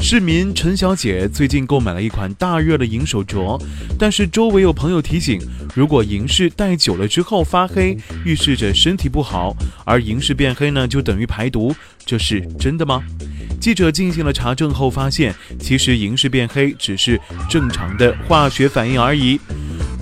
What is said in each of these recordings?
市民陈小姐最近购买了一款大热的银手镯，但是周围有朋友提醒，如果银饰戴久了之后发黑，预示着身体不好，而银饰变黑呢，就等于排毒，这是真的吗？记者进行了查证后发现，其实银饰变黑只是正常的化学反应而已。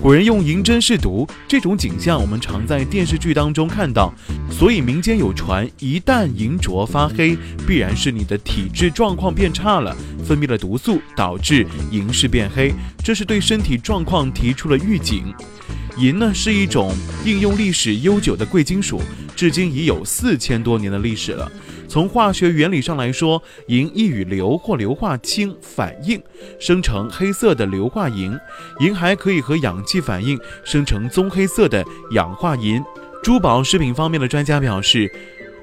古人用银针试毒，这种景象我们常在电视剧当中看到，所以民间有传，一旦银镯发黑，必然是你的体质状况变差了，分泌了毒素，导致银饰变黑，这是对身体状况提出了预警。银呢是一种应用历史悠久的贵金属，至今已有四千多年的历史了。从化学原理上来说，银易与硫或硫化氢反应，生成黑色的硫化银。银还可以和氧气反应，生成棕黑色的氧化银。珠宝饰品方面的专家表示。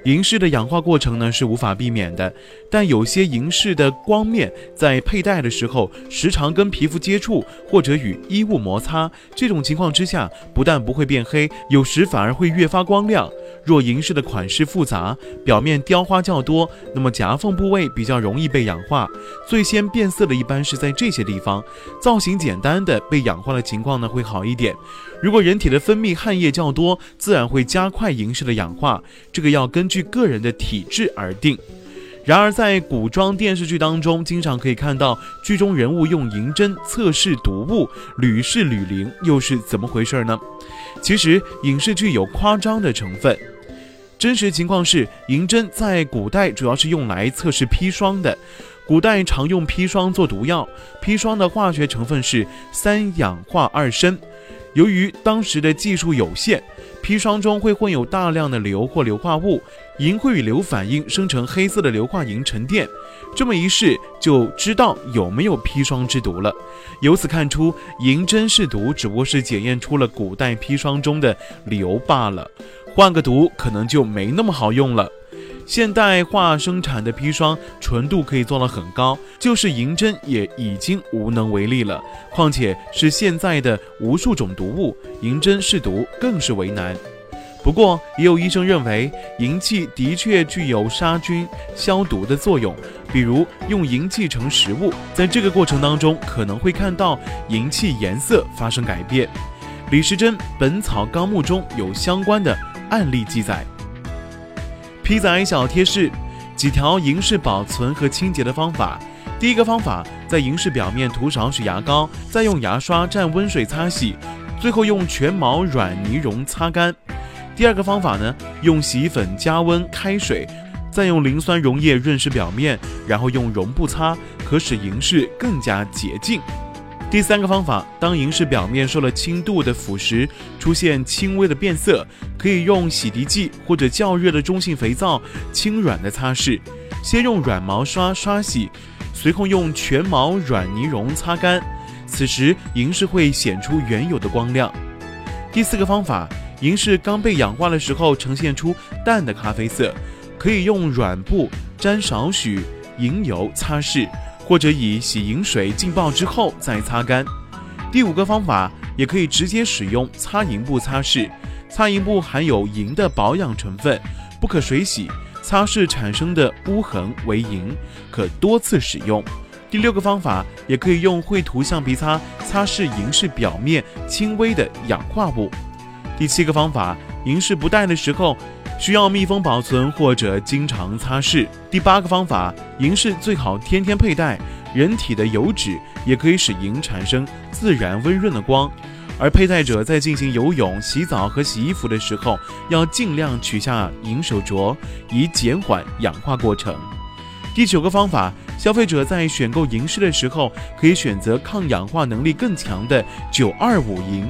银饰的氧化过程呢是无法避免的，但有些银饰的光面在佩戴的时候时常跟皮肤接触或者与衣物摩擦，这种情况之下不但不会变黑，有时反而会越发光亮。若银饰的款式复杂，表面雕花较多，那么夹缝部位比较容易被氧化，最先变色的一般是在这些地方。造型简单的被氧化的情况呢会好一点。如果人体的分泌汗液较多，自然会加快银饰的氧化，这个要根据个人的体质而定。然而，在古装电视剧当中，经常可以看到剧中人物用银针测试毒物，屡试屡灵，又是怎么回事呢？其实，影视剧有夸张的成分。真实情况是，银针在古代主要是用来测试砒霜的。古代常用砒霜做毒药，砒霜的化学成分是三氧化二砷。由于当时的技术有限，砒霜中会混有大量的硫或硫化物，银会与硫反应生成黑色的硫化银沉淀。这么一试就知道有没有砒霜之毒了。由此看出，银针是毒，只不过是检验出了古代砒霜中的硫罢了。换个毒，可能就没那么好用了。现代化生产的砒霜纯度可以做到很高，就是银针也已经无能为力了。况且是现在的无数种毒物，银针试毒更是为难。不过也有医生认为，银器的确具有杀菌消毒的作用，比如用银器盛食物，在这个过程当中可能会看到银器颜色发生改变。李时珍《本草纲目》中有相关的案例记载。皮仔小贴士：几条银饰保存和清洁的方法。第一个方法，在银饰表面涂少许牙膏，再用牙刷蘸温水擦洗，最后用全毛软泥绒擦干。第二个方法呢，用洗衣粉加温开水，再用磷酸溶液润湿表面，然后用绒布擦，可使银饰更加洁净。第三个方法，当银饰表面受了轻度的腐蚀，出现轻微的变色，可以用洗涤剂或者较热的中性肥皂轻软的擦拭。先用软毛刷刷洗，随后用全毛软泥绒擦干。此时银饰会显出原有的光亮。第四个方法，银饰刚被氧化的时候呈现出淡的咖啡色，可以用软布沾少许银油擦拭。或者以洗银水浸泡之后再擦干。第五个方法也可以直接使用擦银布擦拭，擦银布含有银的保养成分，不可水洗，擦拭产生的污痕为银，可多次使用。第六个方法也可以用绘图橡皮擦擦拭银饰表面轻微的氧化物。第七个方法，银饰不戴的时候。需要密封保存或者经常擦拭。第八个方法，银饰最好天天佩戴。人体的油脂也可以使银产生自然温润的光，而佩戴者在进行游泳、洗澡和洗衣服的时候，要尽量取下银手镯，以减缓氧化过程。第九个方法，消费者在选购银饰的时候，可以选择抗氧化能力更强的九二五银，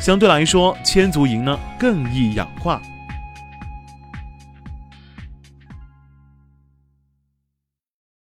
相对来说，千足银呢更易氧化。